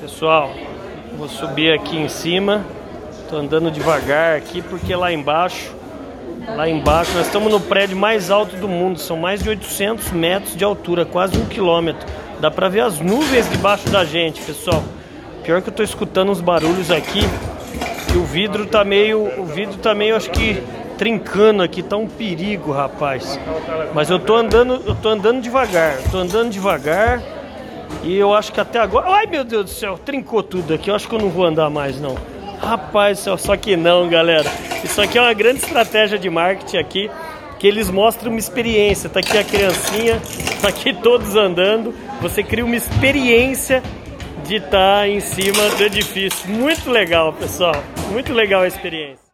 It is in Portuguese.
Pessoal, vou subir aqui em cima. Tô andando devagar aqui porque lá embaixo, lá embaixo, nós estamos no prédio mais alto do mundo. São mais de 800 metros de altura, quase um quilômetro. Dá pra ver as nuvens debaixo da gente, pessoal. Pior que eu tô escutando uns barulhos aqui. E o vidro tá meio, o vidro tá meio, acho que trincando aqui, tá um perigo, rapaz. Mas eu tô andando, eu tô andando devagar, tô andando devagar. E eu acho que até agora. Ai meu Deus do céu, trincou tudo aqui. Eu acho que eu não vou andar mais, não. Rapaz só que não, galera. Isso aqui é uma grande estratégia de marketing aqui. Que eles mostram uma experiência. Tá aqui a criancinha, tá aqui todos andando. Você cria uma experiência de estar tá em cima do edifício. Muito legal, pessoal. Muito legal a experiência.